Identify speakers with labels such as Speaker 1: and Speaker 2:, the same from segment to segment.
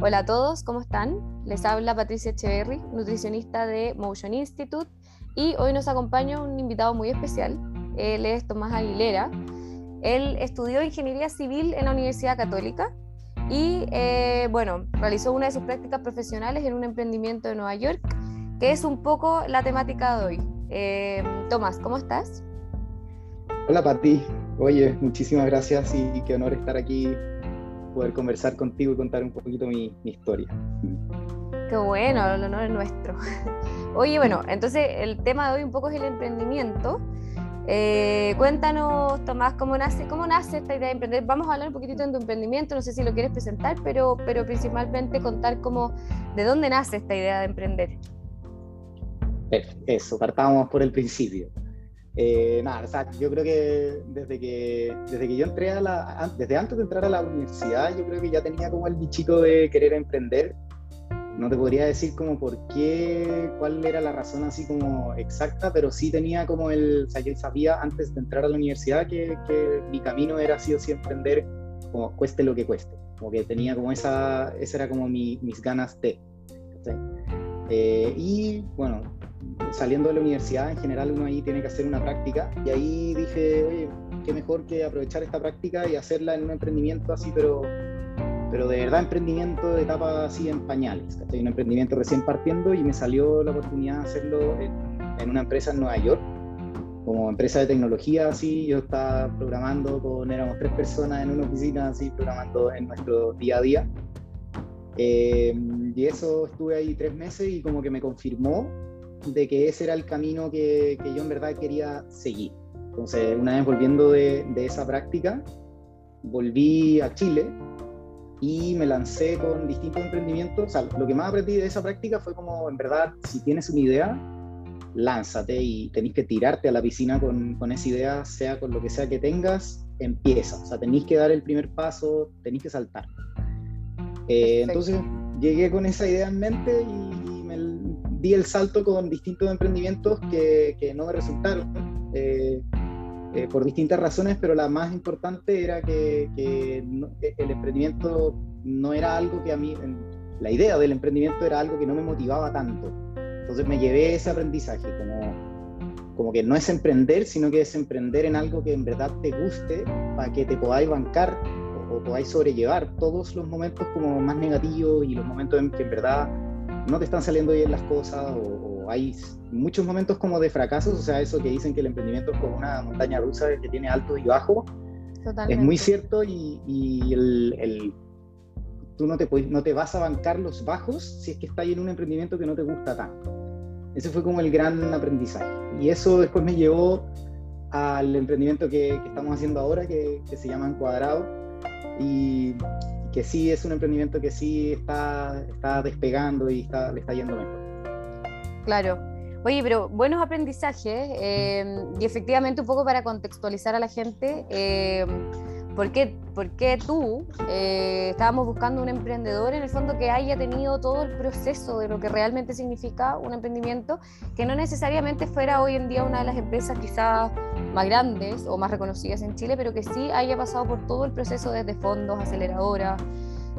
Speaker 1: Hola a todos, ¿cómo están? Les habla Patricia Echeverry, nutricionista de Motion Institute, y hoy nos acompaña un invitado muy especial. Él es Tomás Aguilera. Él estudió ingeniería civil en la Universidad Católica y, eh, bueno, realizó una de sus prácticas profesionales en un emprendimiento de Nueva York, que es un poco la temática de hoy. Eh, Tomás, ¿cómo estás?
Speaker 2: Hola, Pati. Oye, muchísimas gracias y qué honor estar aquí poder conversar contigo y contar un poquito mi, historia.
Speaker 1: Qué bueno, el honor es nuestro. Oye, bueno, entonces el tema de hoy un poco es el emprendimiento. Eh, cuéntanos, Tomás, cómo nace, cómo nace esta idea de emprender. Vamos a hablar un poquitito de tu emprendimiento, no sé si lo quieres presentar, pero, pero principalmente contar cómo, de dónde nace esta idea de emprender.
Speaker 2: Eso, partamos por el principio. Eh, nada, o sea, yo creo que desde que desde que yo entré a la, desde antes de entrar a la universidad, yo creo que ya tenía como el bichito de querer emprender. No te podría decir como por qué, cuál era la razón así como exacta, pero sí tenía como el, o sea, yo sabía antes de entrar a la universidad que, que mi camino era sí o sí emprender, como cueste lo que cueste. Como que tenía como esa, esa era como mi, mis ganas de. Eh, y bueno, saliendo de la universidad, en general uno ahí tiene que hacer una práctica y ahí dije, oye, qué mejor que aprovechar esta práctica y hacerla en un emprendimiento así, pero, pero de verdad emprendimiento de etapa así en pañales, ¿cachai? Un emprendimiento recién partiendo y me salió la oportunidad de hacerlo en, en una empresa en Nueva York, como empresa de tecnología, así, yo estaba programando con, éramos tres personas en una oficina, así, programando en nuestro día a día. Eh, y eso estuve ahí tres meses y como que me confirmó de que ese era el camino que, que, yo en verdad quería seguir. Entonces, una vez volviendo de, de, esa práctica, volví a Chile y me lancé con distintos emprendimientos. O sea, lo que más aprendí de esa práctica fue como, en verdad, si tienes una idea, lánzate y tenés que tirarte a la piscina con, con esa idea, sea con lo que sea que tengas, empieza. O sea, tenéis que dar el primer paso, tenéis que saltar. Eh, entonces, llegué con esa idea en mente y di el salto con distintos emprendimientos que, que no me resultaron eh, eh, por distintas razones, pero la más importante era que, que el emprendimiento no era algo que a mí, la idea del emprendimiento era algo que no me motivaba tanto. Entonces me llevé ese aprendizaje, como, como que no es emprender, sino que es emprender en algo que en verdad te guste para que te podáis bancar o, o podáis sobrellevar todos los momentos como más negativos y los momentos en que en verdad no te están saliendo bien las cosas o, hay muchos momentos como de fracasos, o sea, eso que dicen que el emprendimiento es como una montaña rusa que tiene alto y bajo, es muy cierto y, el, tú no te, no te vas a bancar los bajos si es que estás en un emprendimiento que no te gusta tanto. Ese fue como el gran aprendizaje. Y eso después me llevó al emprendimiento que, que estamos haciendo ahora, que, que se llama Encuadrado. Y, que sí es un emprendimiento que sí está, está despegando y está, le está yendo mejor.
Speaker 1: Claro. Oye, pero buenos aprendizajes eh, y efectivamente un poco para contextualizar a la gente, eh, ¿por, qué, por, qué, tú eh, estábamos buscando un emprendedor en el fondo que haya tenido todo el proceso de lo que realmente significa un emprendimiento, que no necesariamente fuera hoy en día una de las empresas quizás más grandes o más reconocidas en Chile, pero que sí haya pasado por todo el proceso desde fondos, aceleradoras.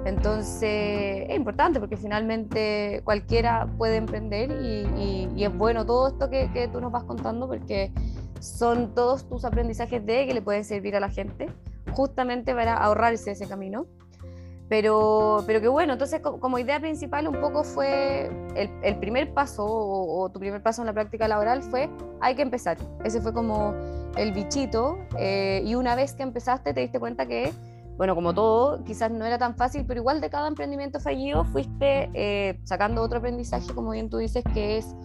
Speaker 1: Entonces es importante porque finalmente cualquiera puede emprender y, y, es bueno todo esto que, que, tú nos vas contando porque son todos tus aprendizajes de que le pueden servir a la gente justamente para ahorrarse ese camino. Pero, pero que bueno, entonces como idea principal un poco fue el, primer paso o, tu primer paso en la práctica laboral fue hay que empezar. Ese fue como el bichito eh, y una vez que empezaste te diste cuenta que, bueno, como todo, quizás no era tan fácil, pero igual de cada emprendimiento fallido fuiste eh, sacando otro aprendizaje, como bien tú dices, que es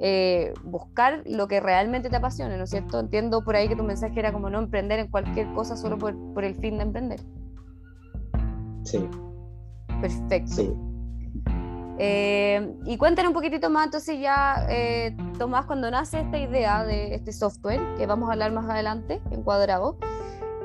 Speaker 1: eh, buscar lo que realmente te apasione, ¿no es cierto? Entiendo por ahí que tu mensaje era como no emprender en cualquier cosa solo por, por el fin de emprender.
Speaker 2: Sí.
Speaker 1: Perfecto. Eh, y cuéntanos un poquitito más, entonces ya, eh, Tomás, cuando nace esta idea de este software, que vamos a hablar más adelante, en cuadrado,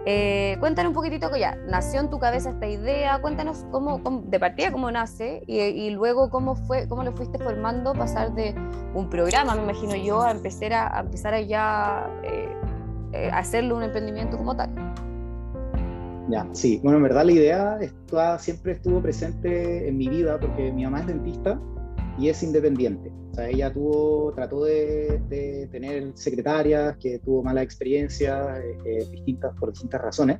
Speaker 1: eh, cuéntanos un poquitito que ya nació en tu cabeza esta idea, cuéntanos cómo, de partida cómo nace y, y, luego cómo fue, cómo lo fuiste formando, pasar de un programa, me imagino yo, a empezar a, a empezar a ya eh, eh, hacerlo un emprendimiento como tal.
Speaker 2: Ya, sí. Bueno, en verdad la idea siempre estuvo presente en mi vida porque mi mamá es dentista y es independiente. O sea, ella tuvo, trató de, tener secretarias que tuvo mala experiencia eh, eh, distintas, por distintas razones.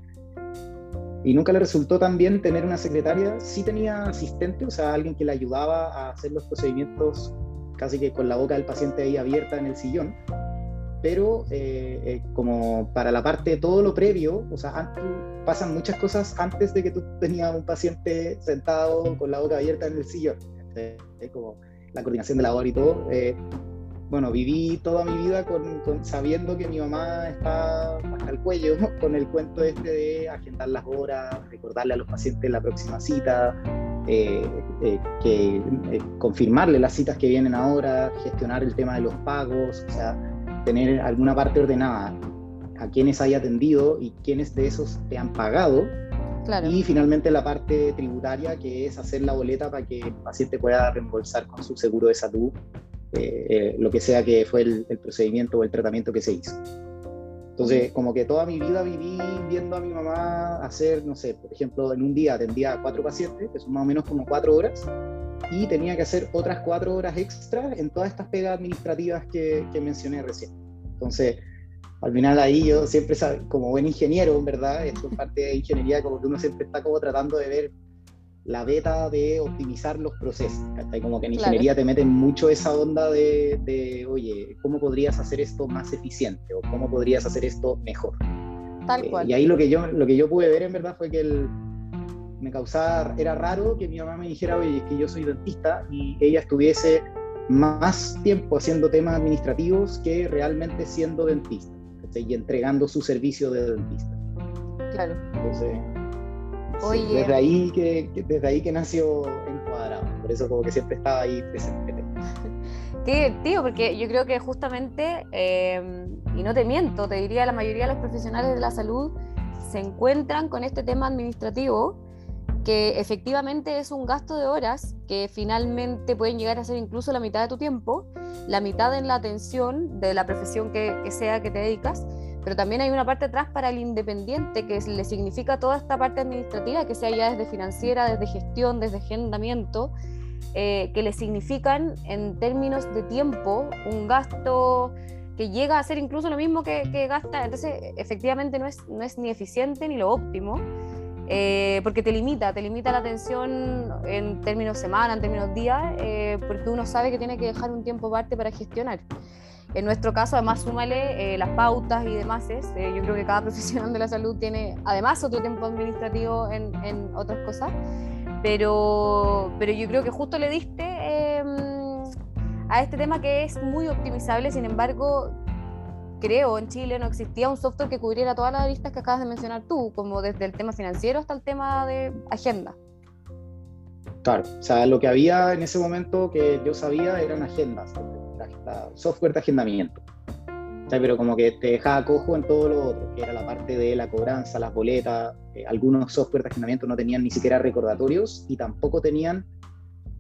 Speaker 2: Y nunca le resultó tan bien tener una secretaria. Sí tenía asistente, o sea, alguien que le ayudaba a hacer los procedimientos casi que con la boca del paciente ahí abierta en el sillón. Pero eh, como para la parte de todo lo previo, o sea, pasan muchas cosas antes de que tú tenías un paciente sentado con la boca abierta en el sillón. Es como la coordinación de labor y todo. Eh, bueno, viví toda mi vida con, sabiendo que mi mamá está hasta el cuello con el cuento este de agendar las horas, recordarle a los pacientes la próxima cita, eh, eh, que, confirmarle las citas que vienen ahora, gestionar el tema de los pagos, o sea, tener alguna parte ordenada a quienes hay atendido y quienes de esos te han pagado y finalmente la parte tributaria, que es hacer la boleta para que el paciente pueda reembolsar con su seguro de salud eh, eh, lo que sea que fue el, procedimiento o el tratamiento que se hizo. Entonces, como que toda mi vida viví viendo a mi mamá hacer, no sé, por ejemplo, en un día atendía a cuatro pacientes, que son más o menos como cuatro horas, y tenía que hacer otras cuatro horas extra en todas estas pegas administrativas que, que mencioné recién. Entonces, al final ahí yo siempre, como buen ingeniero, en verdad, esto es parte de ingeniería, como que uno siempre está como tratando de ver la beta de optimizar los procesos. Como que en ingeniería te meten mucho esa onda de, oye, ¿cómo podrías hacer esto más eficiente? O ¿cómo podrías hacer esto mejor?
Speaker 1: Tal eh, cual.
Speaker 2: y ahí lo que, yo, lo que yo pude ver en verdad fue que el, me causaba, era raro que mi mamá me dijera, oye, es que yo soy dentista y ella estuviese más tiempo haciendo temas administrativos que realmente siendo dentista y entregando su servicio de dentista.
Speaker 1: Claro.
Speaker 2: Entonces, desde, ahí que, desde ahí que nació Encuadrado, por eso como que siempre estaba ahí presente.
Speaker 1: Qué tío, porque yo creo que justamente, em, y no te miento, te diría la mayoría de los profesionales de la salud se encuentran con este tema administrativo que efectivamente es un gasto de horas que finalmente pueden llegar a ser incluso la mitad de tu tiempo, la mitad en la atención de la profesión que, sea que te dedicas, pero también hay una parte atrás para el independiente que le significa toda esta parte administrativa, que sea ya desde financiera, desde gestión, desde agendamiento, eh, que le significan en términos de tiempo un gasto que llega a ser incluso lo mismo que, que gasta, entonces efectivamente no es, no es ni eficiente ni lo óptimo. Eh, porque te limita, te limita la atención en términos semana, en términos días, eh, porque uno sabe que tiene que dejar un tiempo aparte para gestionar. En nuestro caso, además, súmale eh, las pautas y demás. yo creo que cada profesional de la salud tiene, además, otro tiempo administrativo en, en otras cosas. Pero, pero yo creo que justo le diste em, a este tema que es muy optimizable, sin embargo, creo, en Chile no existía un software que cubriera todas las aristas que acabas de mencionar tú, como desde el tema financiero hasta el tema de agenda.
Speaker 2: Claro, o sea, lo que había en ese momento que yo sabía eran agendas, software de agendamiento. pero como que te dejaba cojo en todo lo otro, que era la parte de la cobranza, las boletas, eh, algunos software de agendamiento no tenían ni siquiera recordatorios y tampoco tenían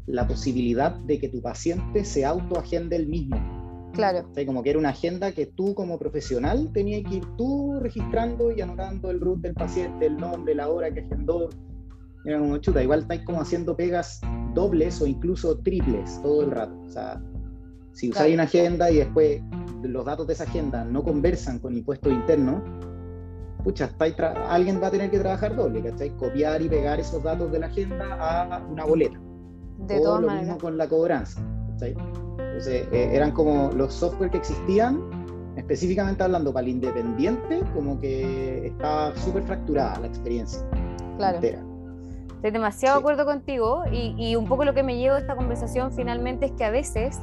Speaker 2: la posibilidad de que tu paciente se autoagende el mismo.
Speaker 1: Claro.
Speaker 2: como que era una agenda que tú como profesional tenías que ir tú registrando y anotando el root del paciente, el nombre, la hora que agendó. Era como chuta, igual estáis como haciendo pegas dobles o incluso triples todo el rato. O sea, si usáis una agenda y después los datos de esa agenda no conversan con impuestos internos, pucha, alguien va a tener que trabajar doble, ¿cachai? Copiar y pegar esos datos de la agenda a una boleta.
Speaker 1: De o
Speaker 2: lo mismo con la cobranza, ¿cachai? Entonces, eh, eran como los software que existían, específicamente hablando para el independiente, como que estaba súper fracturada la experiencia.
Speaker 1: Claro. Estoy demasiado de acuerdo contigo y, y, un poco lo que me llevo de esta conversación finalmente es que a veces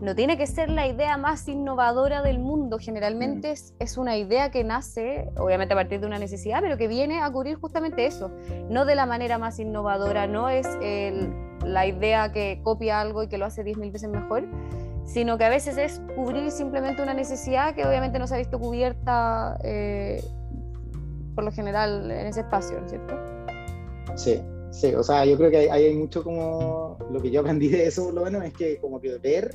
Speaker 1: no tiene que ser la idea más innovadora del mundo, generalmente mm. es, es, una idea que nace, obviamente a partir de una necesidad, pero que viene a cubrir justamente eso, no de la manera más innovadora, no es el la idea que copia algo y que lo hace 10.000 veces mejor, sino que a veces es cubrir simplemente una necesidad que obviamente no se ha visto cubierta eh, por lo general en ese espacio, ¿cierto?
Speaker 2: Sí, sí, o sea, yo creo que hay, hay, mucho como lo que yo aprendí de eso, por lo menos, es que como que ver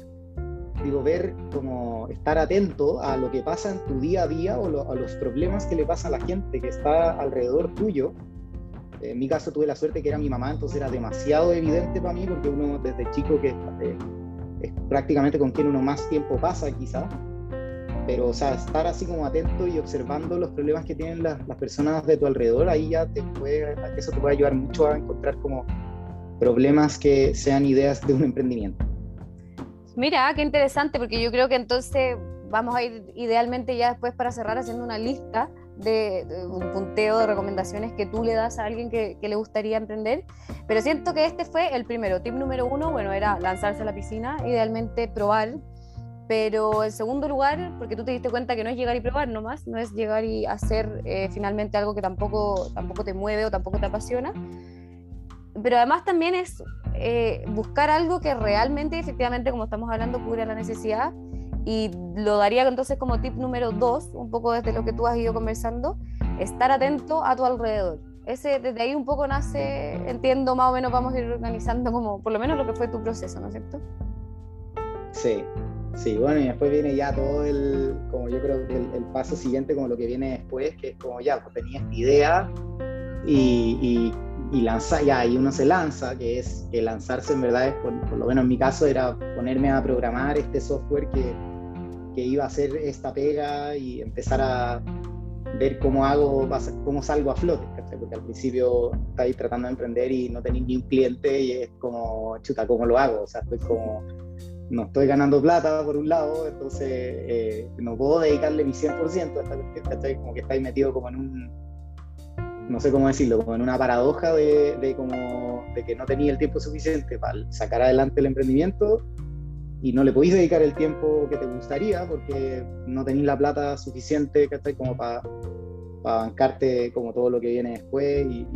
Speaker 2: digo, ver como estar atento a lo que pasa en tu día a día o a los problemas que le pasa a la gente que está alrededor tuyo. En mi caso tuve la suerte que era mi mamá, entonces era demasiado evidente para mí porque uno desde chico que eh, es prácticamente con quien uno más tiempo pasa quizá, pero o sea, estar así como atento y observando los problemas que tienen las, las personas de tu alrededor, ahí ya te puede, eso te puede ayudar mucho a encontrar como problemas que sean ideas de un emprendimiento.
Speaker 1: Mira, qué interesante, porque yo creo que entonces vamos a ir idealmente ya después para cerrar haciendo una lista de, un punteo de recomendaciones que tú le das a alguien que, que, le gustaría emprender. Pero siento que este fue el primero. Tip número uno, bueno, era lanzarse a la piscina, idealmente probar. Pero en segundo lugar, porque tú te diste cuenta que no es llegar y probar nomás, no es llegar y hacer eh, finalmente algo que tampoco, tampoco te mueve o tampoco te apasiona. Pero además también es eh, buscar algo que realmente, efectivamente, como estamos hablando, cubra la necesidad. Y lo daría entonces como tip número dos, un poco desde lo que tú has ido conversando, estar atento a tu alrededor. Ese, desde ahí un poco nace, entiendo, más o menos vamos a ir organizando como, por lo menos lo que fue tu proceso, ¿no es cierto?
Speaker 2: Sí, sí, bueno, y después viene ya todo el, como yo creo que el, paso siguiente, como lo que viene después, que es como ya, pues tenía esta idea y, y y lanza, ya, y uno se lanza, que es que lanzarse en verdad es, por, lo menos en mi caso, era ponerme a programar este software que, que iba a hacer esta pega y empezar a ver cómo hago, cómo salgo a flote, porque al principio estáis tratando de emprender y no tenéis ni un cliente y es como, chuta, ¿cómo lo hago? O sea, estoy como, no estoy ganando plata por un lado, entonces eh, no puedo dedicarle mi 100% a esta como que estáis metido como en un no sé cómo decirlo, como en una paradoja de, como, de que no tenía el tiempo suficiente para sacar adelante el emprendimiento y no le podéis dedicar el tiempo que te gustaría porque no tenéis la plata suficiente como para bancarte como todo lo que viene después y,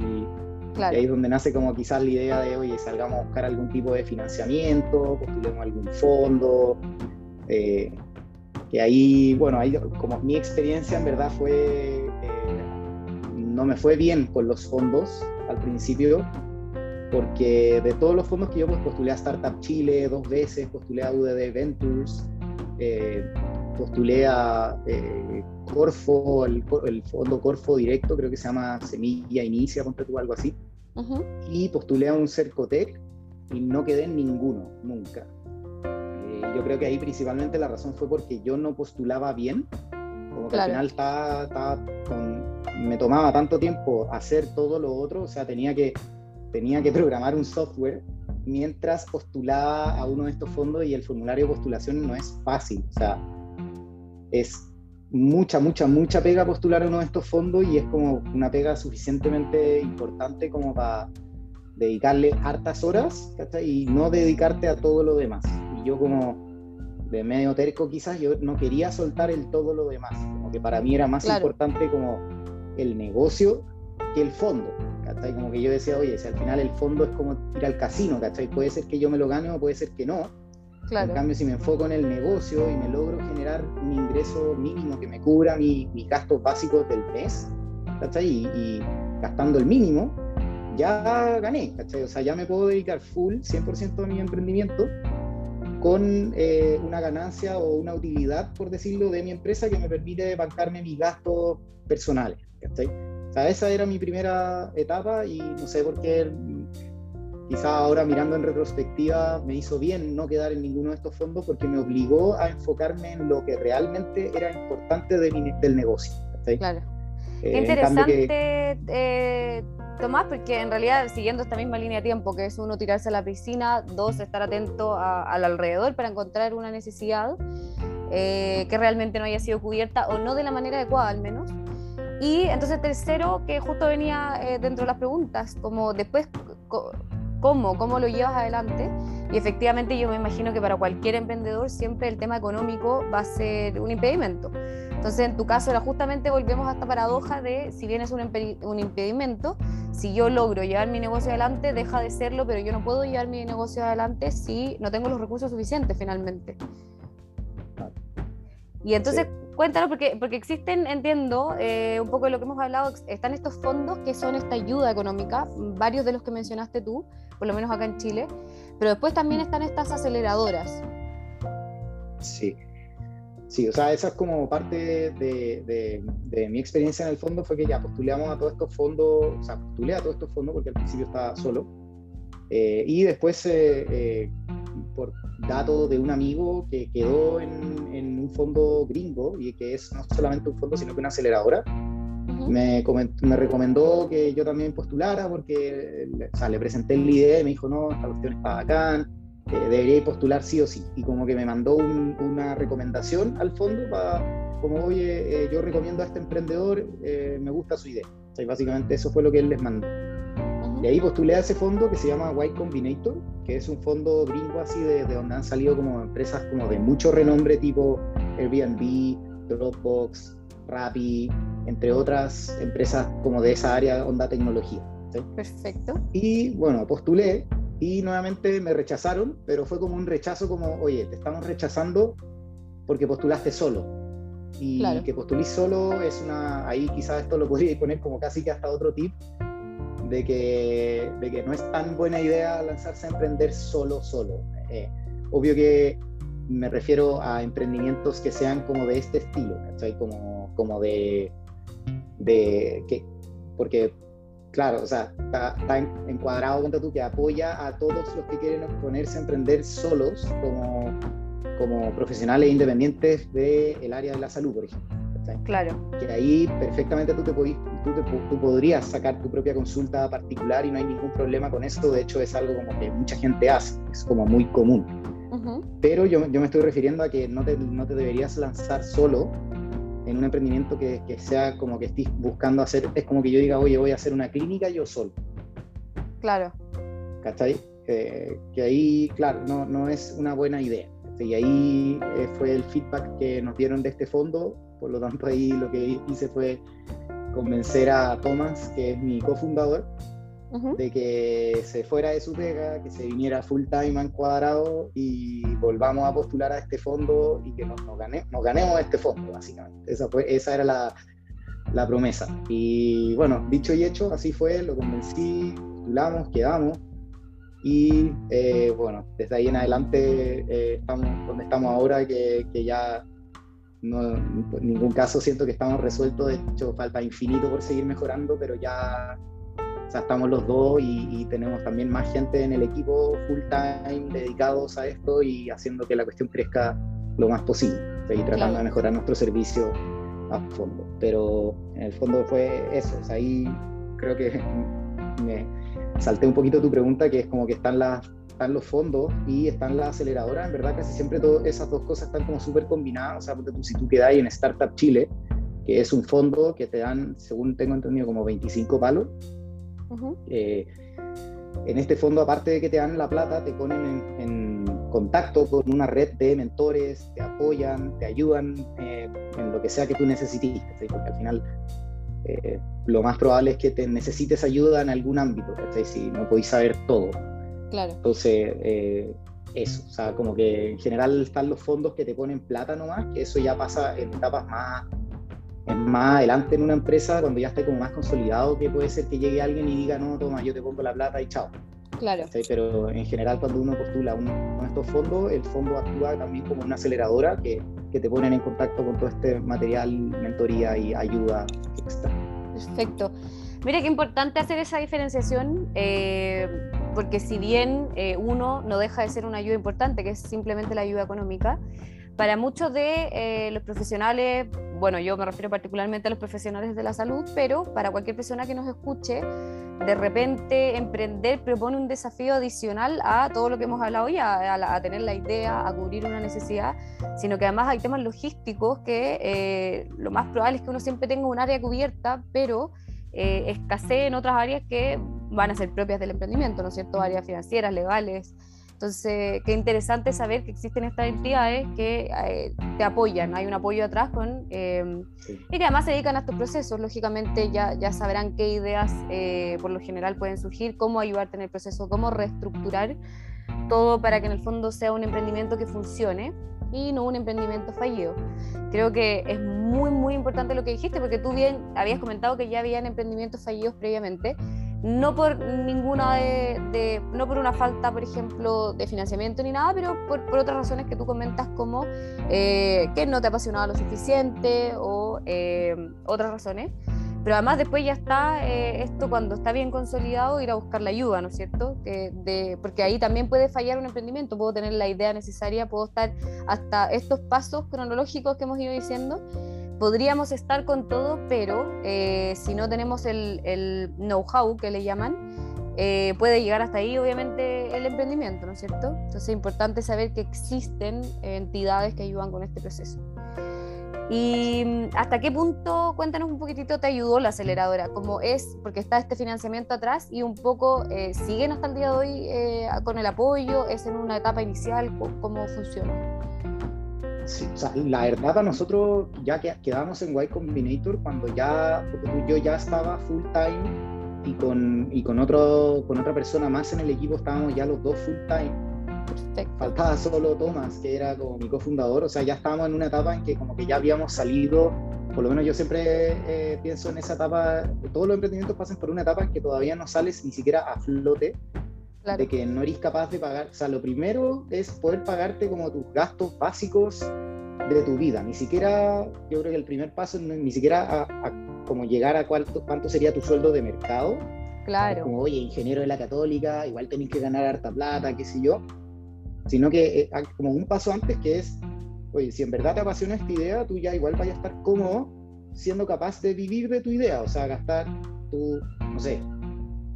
Speaker 2: ahí es donde nace como quizás la idea de, oye, salgamos a buscar algún tipo de financiamiento, postulemos algún fondo, eh, que ahí, bueno, ahí como mi experiencia en verdad fue no me fue bien con los fondos al principio, porque de todos los fondos que yo pues, postulé a Startup Chile dos veces, postulé a UDD Ventures, eh, postulé a eh, Corfo, el, fondo Corfo Directo, creo que se llama Semilla Inicia, tú algo así, y postulé a un Cercotec y no quedé en ninguno, nunca. Eh, yo creo que ahí principalmente la razón fue porque yo no postulaba bien, como que al final con me tomaba tanto tiempo hacer todo lo otro, o sea, tenía que, tenía que programar un software mientras postulaba a uno de estos fondos y el formulario de postulación no es fácil, o sea, es mucha, mucha, mucha pega postular a uno de estos fondos y es como una pega suficientemente importante como para dedicarle hartas horas y no dedicarte a todo lo demás. Y yo como de medio terco quizás, yo no quería soltar el todo lo demás, como que para mí era más importante como el negocio que el fondo. ¿cachai? Como que yo decía, oye, si al final el fondo es como ir al casino, ¿cachai? Puede ser que yo me lo gane o puede ser que no. En cambio, si me enfoco en el negocio y me logro generar un ingreso mínimo que me cubra mis gastos básicos del mes, ¿cachai? Y, gastando el mínimo, ya gané, ¿cachai? O sea, ya me puedo dedicar full, 100% a mi emprendimiento con eh, una ganancia o una utilidad, por decirlo, de mi empresa que me permite bancarme mis gastos personales. O sea, esa era mi primera etapa y no sé por qué, quizá ahora mirando en retrospectiva, me hizo bien no quedar en ninguno de estos fondos porque me obligó a enfocarme en lo que realmente era importante del negocio.
Speaker 1: Claro. Eh, Qué interesante, eh, Tomás, porque en realidad siguiendo esta misma línea de tiempo, que es uno tirarse a la piscina, dos estar atento al alrededor para encontrar una necesidad eh, que realmente no haya sido cubierta o no de la manera adecuada al menos. Y entonces tercero, que justo venía eh, dentro de las preguntas, como después, ¿cómo? ¿Cómo lo llevas adelante? Y efectivamente yo me imagino que para cualquier emprendedor siempre el tema económico va a ser un impedimento. Entonces en tu caso era justamente volvemos a esta paradoja de si bien es un, un impedimento, si yo logro llevar mi negocio adelante, deja de serlo, pero yo no puedo llevar mi negocio adelante si no tengo los recursos suficientes finalmente. Y entonces, cuéntanos, porque, porque existen, entiendo, eh, un poco de lo que hemos hablado, están estos fondos que son esta ayuda económica, varios de los que mencionaste tú, por lo menos acá en Chile, pero después también están estas aceleradoras.
Speaker 2: Sí. Sí, o sea, esa es como parte de, de, mi experiencia en el fondo, fue que ya postulamos a todos estos fondos, o sea, postulé a todos estos fondos porque al principio estaba solo, eh, y después, eh, eh, por dato de un amigo que quedó en, en, un fondo gringo, y que es no solamente un fondo, sino que una aceleradora, me, me, recomendó que yo también postulara porque o sea, le presenté la idea y me dijo, no, esta cuestión está bacán, eh, debería postular sí o sí. Y como que me mandó una recomendación al fondo para, como, oye, eh, yo recomiendo a este emprendedor, eh, me gusta su idea. O sea, básicamente eso fue lo que él les mandó. Y ahí postulé a ese fondo que se llama White Combinator, que es un fondo gringo así de, de donde han salido como empresas como de mucho renombre tipo Airbnb, Dropbox, Rappi, entre otras empresas como de esa área onda tecnología.
Speaker 1: Perfecto.
Speaker 2: Y bueno, postulé y nuevamente me rechazaron, pero fue como un rechazo como, oye, te estamos rechazando porque postulaste solo. Y que postulís solo es una, ahí quizás esto lo podría poner como casi que hasta otro tip, de que, de que no es tan buena idea lanzarse a emprender solo, solo. Eh, obvio que me refiero a emprendimientos que sean como de este estilo, ¿cachai? Como, como de, de que, porque claro, o sea, está, encuadrado contra tú que apoya a todos los que quieren ponerse a emprender solos como, como profesionales independientes del área de la salud, por ejemplo.
Speaker 1: Claro.
Speaker 2: Que ahí perfectamente tú, te tú, tú, podrías sacar tu propia consulta particular y no hay ningún problema con eso. De hecho, es algo como que mucha gente hace, es como muy común. Pero yo, yo, me estoy refiriendo a que no te, no te deberías lanzar solo en un emprendimiento que, que, sea como que estés buscando hacer, es como que yo diga, oye, voy a hacer una clínica yo solo.
Speaker 1: Claro.
Speaker 2: ¿Cachai? Eh, que ahí, claro, no, no es una buena idea. Y ahí eh, fue el feedback que nos dieron de este fondo, por lo tanto ahí lo que hice fue convencer a Thomas, que es mi cofundador, de que se fuera de su pega, que se viniera full time en cuadrado y volvamos a postular a este fondo y que nos, nos, nos ganemos este fondo, básicamente. Esa, fue, esa era la, la, promesa. Y bueno, dicho y hecho, así fue, lo convencí, postulamos, quedamos. Y eh, bueno, desde ahí en adelante eh, estamos donde estamos ahora, que, que ya no, en ningún caso siento que estamos resueltos, de hecho falta infinito por seguir mejorando, pero ya o sea, estamos los dos y, tenemos también más gente en el equipo full time dedicados a esto y haciendo que la cuestión crezca lo más posible y tratando de mejorar nuestro servicio a fondo. Pero en el fondo fue eso. O sea, ahí creo que me salté un poquito tu pregunta, que es como que están, las, están los fondos y están las aceleradoras. En verdad, casi siempre todo, esas dos cosas están como súper combinadas. O sea, porque tú, si tú quedas ahí en Startup Chile, que es un fondo que te dan, según tengo entendido, como 25 palos eh, en este fondo, aparte de que te dan la plata, te ponen en, contacto con una red de mentores, te apoyan, te ayudan eh, en lo que sea que tú necesites, porque al final eh, lo más probable es que te necesites ayuda en algún ámbito, si no podéis saber todo.
Speaker 1: Claro.
Speaker 2: Entonces, eso, o sea, como que en general están los fondos que te ponen plata nomás, que eso ya pasa en etapas más más adelante en una empresa, cuando ya esté como más consolidado, que puede ser que llegue alguien y diga, no, toma, yo te pongo la plata y chao.
Speaker 1: Claro.
Speaker 2: Pero en general cuando uno postula uno de estos fondos, el fondo actúa también como una aceleradora que, que te ponen en contacto con todo este material, mentoría y ayuda extra.
Speaker 1: Perfecto. Mira qué importante hacer esa diferenciación, eh, porque si bien eh, uno no deja de ser una ayuda importante, que es simplemente la ayuda económica, para muchos de eh, los profesionales, bueno, yo me refiero particularmente a los profesionales de la salud, pero para cualquier persona que nos escuche, de repente emprender propone un desafío adicional a todo lo que hemos hablado ya, a, tener la idea, a cubrir una necesidad, sino que además hay temas logísticos que eh, lo más probable es que uno siempre tenga un área cubierta, pero eh, escasee en otras áreas que van a ser propias del emprendimiento, ¿no es cierto? Áreas financieras, legales, entonces, qué interesante saber que existen estas entidades que eh, te apoyan, hay un apoyo atrás con, eh, y que además se dedican a estos procesos. Lógicamente ya, ya sabrán qué ideas eh, por lo general pueden surgir, cómo ayudarte en el proceso, cómo reestructurar todo para que en el fondo sea un emprendimiento que funcione y no un emprendimiento fallido. Creo que es muy, muy importante lo que dijiste, porque tú bien habías comentado que ya habían emprendimientos fallidos previamente, no por ninguna de, no por una falta, por ejemplo, de financiamiento ni nada, pero por, otras razones que tú comentas como eh, que no te apasionaba lo suficiente o eh, otras razones. Pero además después ya está eh, esto cuando está bien consolidado, ir a buscar la ayuda, ¿no es cierto? de, porque ahí también puede fallar un emprendimiento, puedo tener la idea necesaria, puedo estar hasta estos pasos cronológicos que hemos ido diciendo, podríamos estar con todo, pero eh, si no tenemos el, know-how que le llaman, eh, puede llegar hasta ahí, obviamente, el emprendimiento, ¿no es cierto? Entonces es importante saber que existen entidades que ayudan con este proceso. ¿Y mm, hasta qué punto, cuéntanos un poquitito, te ayudó la aceleradora? ¿Cómo es? Porque está este financiamiento atrás y un poco, eh, ¿siguen hasta el día de hoy con el apoyo? ¿Es en una etapa inicial? ¿Cómo, funciona?
Speaker 2: La verdad a nosotros ya quedamos en Y Combinator cuando ya yo ya estaba full time y con, y con, otro, con otra persona más en el equipo estábamos ya los dos full time. Faltaba solo Tomás, que era como mi cofundador, o sea, ya estábamos en una etapa en que como que ya habíamos salido, por lo menos yo siempre eh, pienso en esa etapa, todos los emprendimientos pasan por una etapa en que todavía no sales ni siquiera a flote, de que no eres capaz de pagar. O sea, lo primero es poder pagarte como tus gastos básicos de tu vida. Ni siquiera, yo creo que el primer paso es ni siquiera a, como llegar a cuánto, cuánto sería tu sueldo de mercado.
Speaker 1: Claro.
Speaker 2: como, oye, ingeniero de la católica, igual tenés que ganar harta plata, qué sé yo. Sino que eh, como un paso antes que es, oye, si en verdad te apasiona esta idea, tú ya igual vayas a estar cómodo siendo capaz de vivir de tu idea. O sea, gastar tu, no sé,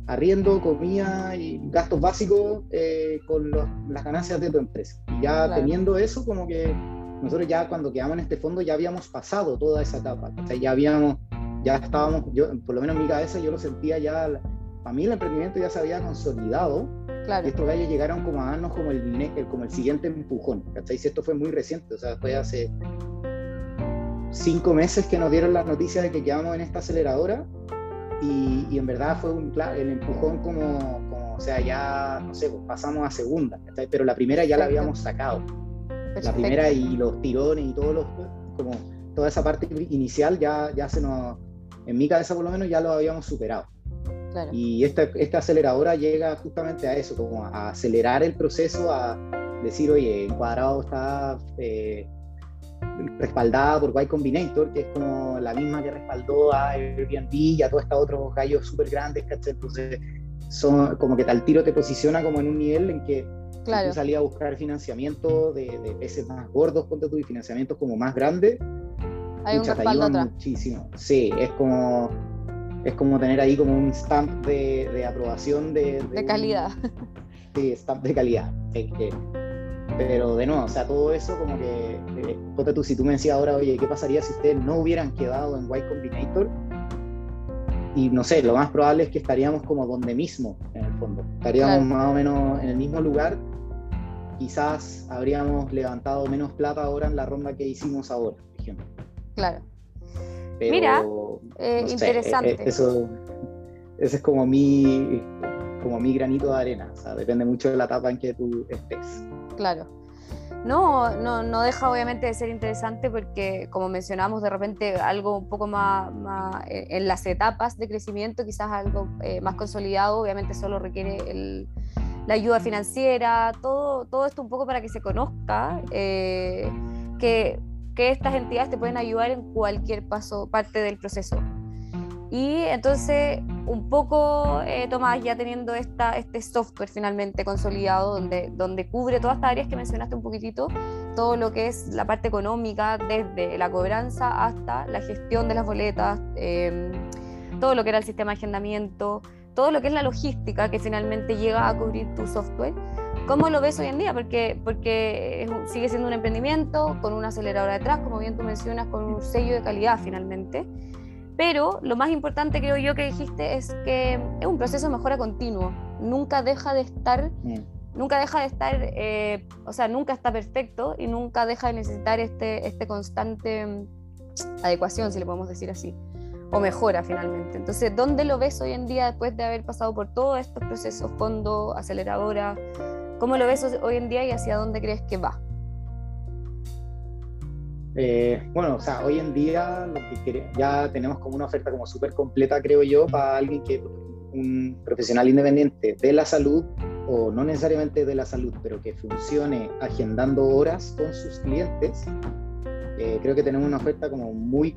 Speaker 2: arriendo, comida y gastos básicos eh, con las ganancias de tu empresa. Y ya teniendo eso, como que nosotros ya cuando quedamos en este fondo ya habíamos pasado toda esa etapa. O sea, ya habíamos, ya estábamos, yo, por lo menos en mi cabeza yo lo sentía ya, para mí el emprendimiento ya se había consolidado. Y estos gallos llegaron como a darnos como el, como el siguiente empujón. ¿cachai? Si esto fue muy reciente, o sea, fue hace cinco meses que nos dieron las noticias de que quedamos en esta aceleradora y, en verdad fue un, el empujón como, como, o sea, ya, no sé, pues pasamos a segunda, pero la primera ya la habíamos sacado. La primera y los tirones y todos los, como toda esa parte inicial ya, ya se nos, en mi cabeza por lo menos ya lo habíamos superado. Y esta, esta aceleradora llega justamente a eso, como a acelerar el proceso, a decir, oye, Encuadrado está eh, respaldada por Y Combinator, que es como la misma que respaldó a Airbnb y a todos estos otros gallos súper grandes, ¿cachai? Entonces, son, como que tal tiro te posiciona como en un nivel en que claro. tú salías a buscar financiamiento de, de, peces más gordos, ponte tú, y financiamientos como más grandes.
Speaker 1: Hay un respaldo atrás.
Speaker 2: muchísimo. Sí, es como, es como tener ahí como un stamp de, de aprobación de...
Speaker 1: De, calidad.
Speaker 2: sí, stamp de calidad. Pero de nuevo, o sea, todo eso como que, eh, tú, si tú me decías ahora, oye, ¿qué pasaría si ustedes no hubieran quedado en White Combinator? Y no sé, lo más probable es que estaríamos como donde mismo, en el fondo. Estaríamos más o menos en el mismo lugar. Quizás habríamos levantado menos plata ahora en la ronda que hicimos ahora, por ejemplo.
Speaker 1: Claro. Mira, eh, interesante. Eh,
Speaker 2: eso, ese es como mi, como mi granito de arena. O sea, depende mucho de la etapa en que tú estés.
Speaker 1: Claro. No, no, no deja obviamente de ser interesante porque, como mencionamos, de repente algo un poco más, eh, en las etapas de crecimiento, quizás algo eh, más consolidado, obviamente solo requiere la ayuda financiera, todo, todo esto un poco para que se conozca eh, que, que estas entidades te pueden ayudar en cualquier paso, parte del proceso. Y entonces, un poco, eh, Tomás, ya teniendo esta, este software finalmente consolidado, donde, donde cubre todas estas áreas que mencionaste un poquitito, todo lo que es la parte económica, desde la cobranza hasta la gestión de las boletas, em, todo lo que era el sistema de agendamiento, todo lo que es la logística que finalmente llega a cubrir tu software. ¿Cómo lo ves hoy en día? Porque, porque sigue siendo un emprendimiento con una aceleradora detrás, como bien tú mencionas, con un sello de calidad finalmente. Pero lo más importante, creo yo, que dijiste es que es un proceso de mejora continuo. Nunca deja de estar, mm. nunca deja de estar, eh, o sea, nunca está perfecto y nunca deja de necesitar este, este constante mm, adecuación, si le podemos decir así, o mejora finalmente. Entonces, ¿dónde lo ves hoy en día después de haber pasado por todos estos procesos, fondo, aceleradora? ¿Cómo lo ves hoy en día y hacia dónde crees que va?
Speaker 2: Eh, bueno, o sea, hoy en día ya tenemos como una oferta como súper completa, creo yo, para alguien que un profesional independiente de la salud o no necesariamente de la salud, pero que funcione agendando horas con sus clientes, eh, creo que tenemos una oferta como muy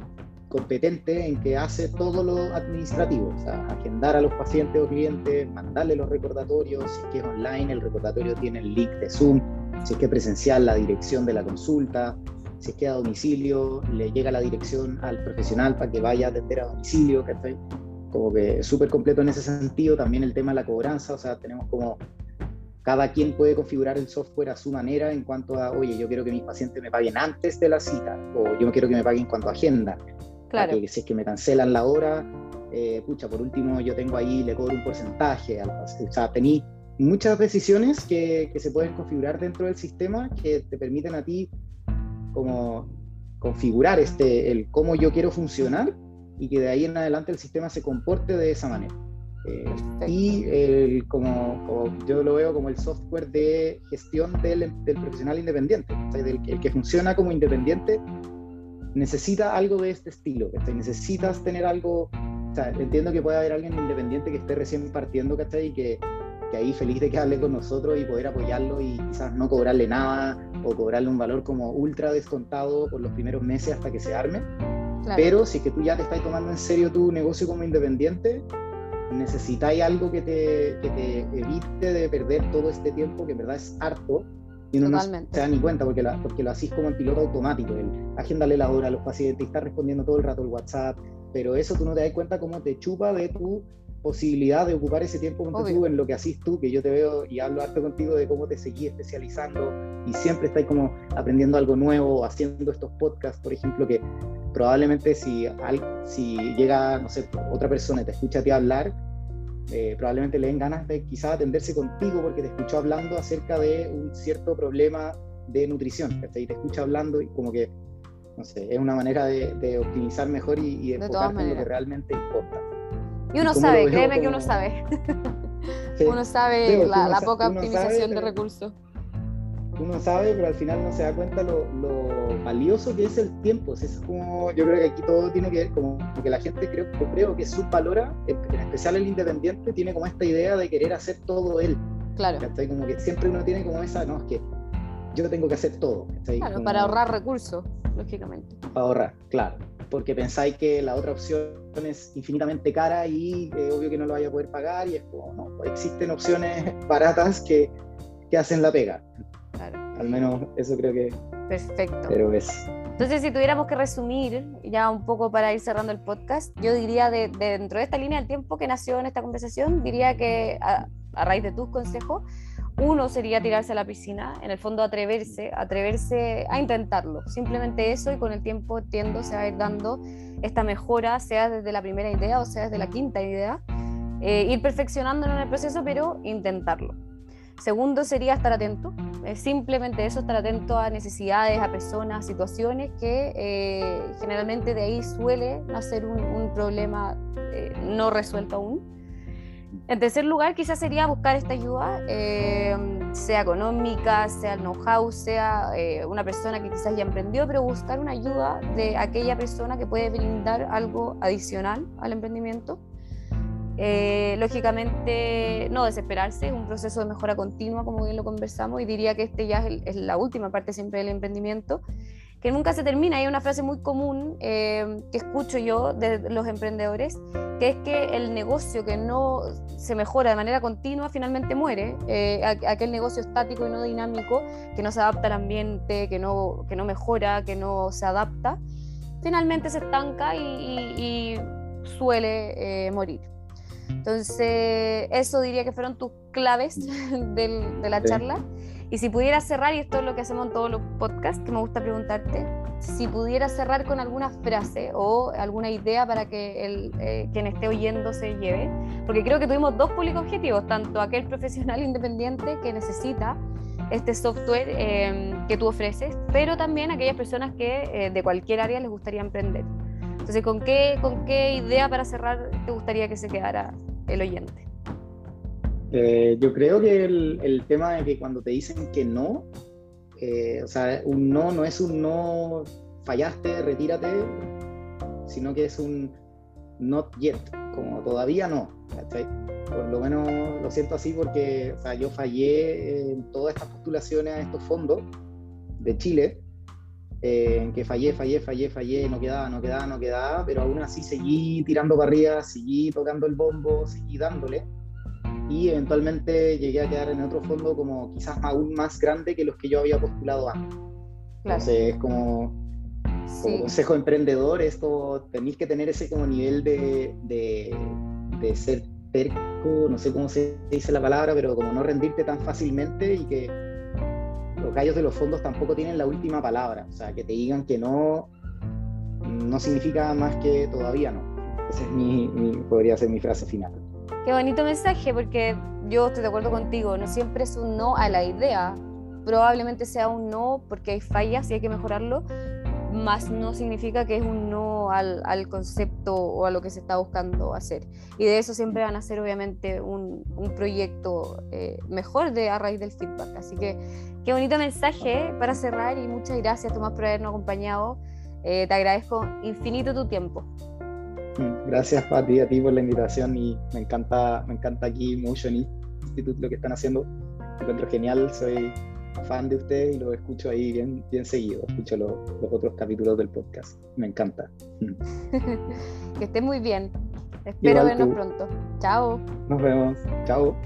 Speaker 2: competente en que hace todo lo administrativo, o sea, agendar a los pacientes o clientes, mandarle los recordatorios, si es que es online, el recordatorio tiene el link de Zoom, si es que es presencial, la dirección de la consulta, si es que a domicilio, le llega la dirección al profesional para que vaya a atender a domicilio, ¿cachai? Como que súper completo en ese sentido, también el tema de la cobranza, o sea, tenemos como cada quien puede configurar el software a su manera en cuanto a, oye, yo quiero que mis pacientes me paguen antes de la cita, o yo quiero que me paguen cuando agenda. Claro. Que si es que me cancelan la hora, eh, pucha, por último yo tengo ahí, le cobro un porcentaje. o sea, tení muchas decisiones que, que se pueden configurar dentro del sistema que te permiten a ti como configurar este, el cómo yo quiero funcionar y que de ahí en adelante el sistema se comporte de esa manera. Eh, y el, como, yo lo veo como el software de gestión del, del profesional independiente, del, el que funciona como independiente necesita algo de este estilo, necesitas tener algo, o sea, entiendo que puede haber alguien independiente que esté recién partiendo, ¿cachai? Y que, que ahí feliz de que hable con nosotros y poder apoyarlo y quizás no cobrarle nada o cobrarle un valor como ultra descontado por los primeros meses hasta que se arme. Pero si es que tú ya te estás tomando en serio tu negocio como independiente, necesitáis algo que te, que te evite de perder todo este tiempo, que en verdad es harto, y uno no se da ni cuenta porque, la, porque lo hacís como en piloto automático. El, agéndale la hora a los pacientes, está respondiendo todo el rato el WhatsApp, pero eso tú no te das cuenta cómo te chupa de tu posibilidad de ocupar ese tiempo tú en lo que hacís tú, que yo te veo y hablo harto contigo de cómo te seguís especializando y siempre estás como aprendiendo algo nuevo, haciendo estos podcasts, por ejemplo, que probablemente si, si llega, no sé, otra persona y te escucha a ti hablar, eh, probablemente le den ganas de quizás atenderse contigo porque te escuchó hablando acerca de un cierto problema de nutrición, y te escucha hablando y como que, no sé, es una manera de, optimizar mejor y, y enfocarte en lo que realmente importa.
Speaker 1: Y uno sabe, créeme que uno sabe. uno sabe la, poca optimización de recursos.
Speaker 2: Uno sabe, pero al final no se da cuenta lo, valioso que es el tiempo. es como, yo creo que aquí todo tiene que ver, como, que la gente creo, yo creo que subvalora, en especial el independiente, tiene como esta idea de querer hacer todo él.
Speaker 1: Claro.
Speaker 2: Como que siempre uno tiene como esa, no, es que yo tengo que hacer todo.
Speaker 1: Claro, para ahorrar recursos, lógicamente.
Speaker 2: Para ahorrar, claro porque pensáis que la otra opción es infinitamente cara y es obvio que no lo vaya a poder pagar y es como, no, existen opciones baratas que, que hacen la pega. Claro. Al menos eso creo que...
Speaker 1: Perfecto.
Speaker 2: Pero es...
Speaker 1: Entonces, si tuviéramos que resumir, ya un poco para ir cerrando el podcast, yo diría de, dentro de esta línea del tiempo que nació en esta conversación, diría que a, a raíz de tus consejos, uno sería tirarse a la piscina, en el fondo atreverse, atreverse a intentarlo. Simplemente eso y con el tiempo tiendo se va a ir dando esta mejora, sea desde la primera idea o sea desde la quinta idea. Eh, ir perfeccionándolo en el proceso, pero intentarlo. Segundo sería estar atento, simplemente eso, estar atento a necesidades, a personas, situaciones que eh, generalmente de ahí suele nacer un, problema eh, no resuelto aún. En tercer lugar, quizás sería buscar esta ayuda, eh, sea económica, sea know-how, sea eh, una persona que quizás ya emprendió, pero buscar una ayuda de aquella persona que puede brindar algo adicional al emprendimiento. Eh, lógicamente, no desesperarse, es un proceso de mejora continua, como bien lo conversamos, y diría que este ya es la última parte siempre del emprendimiento, que nunca se termina. Hay una frase muy común eh, que escucho yo de los emprendedores, que es que el negocio que no se mejora de manera continua finalmente muere. Eh, aquel negocio estático y no dinámico, que no se adapta al ambiente, que no, que no mejora, que no se adapta, finalmente se estanca y, suele eh, morir. Entonces, eso diría que fueron tus claves de la charla. Y si pudiera cerrar, y esto es lo que hacemos en todos los podcasts, que me gusta preguntarte, si pudiera cerrar con alguna frase o alguna idea para que el, eh, quien esté oyendo se lleve, porque creo que tuvimos dos públicos objetivos, tanto aquel profesional independiente que necesita este software eh, que tú ofreces, pero también aquellas personas que eh, de cualquier área les gustaría emprender. Entonces, ¿con qué, ¿con qué idea para cerrar te gustaría que se quedara el oyente?
Speaker 2: Eh, yo creo que el, el, tema de que cuando te dicen que no, eh, o sea, un no no es un no, fallaste, retírate, sino que es un not yet, como todavía no, Por lo menos lo siento así porque o sea, yo fallé en todas estas postulaciones a estos fondos de Chile, eh, que fallé, fallé, fallé, fallé, no quedaba, no quedaba, no quedaba, pero aún así seguí tirando para arriba, seguí tocando el bombo, seguí dándole y eventualmente llegué a quedar en otro fondo como quizás aún más grande que los que yo había postulado antes. Entonces es como, consejo emprendedor, es como tenéis que tener ese como nivel de, de, de, ser terco, no sé cómo se dice la palabra, pero como no rendirte tan fácilmente y que los gallos de los fondos tampoco tienen la última palabra. O sea, que te digan que no, no significa más que todavía no. Esa es mi, podría ser mi frase final.
Speaker 1: Qué bonito mensaje, porque yo estoy de acuerdo contigo, no siempre es un no a la idea, probablemente sea un no porque hay fallas y hay que mejorarlo, más no significa que es un no al, al, concepto o a lo que se está buscando hacer. Y de eso siempre van a ser obviamente un, un proyecto eh, mejor de a raíz del feedback. Así que qué bonito mensaje para cerrar y muchas gracias Tomás por habernos acompañado. Eh, te agradezco infinito tu tiempo.
Speaker 2: Gracias, Pati, a ti por la invitación y me encanta, me encanta aquí mucho en Instituto lo que están haciendo. Me encuentro genial, soy fan de ustedes y lo escucho ahí bien, bien seguido. Escucho los otros capítulos del podcast. Me encanta.
Speaker 1: que esté muy bien. Espero vernos pronto. Chao.
Speaker 2: Nos vemos. Chao.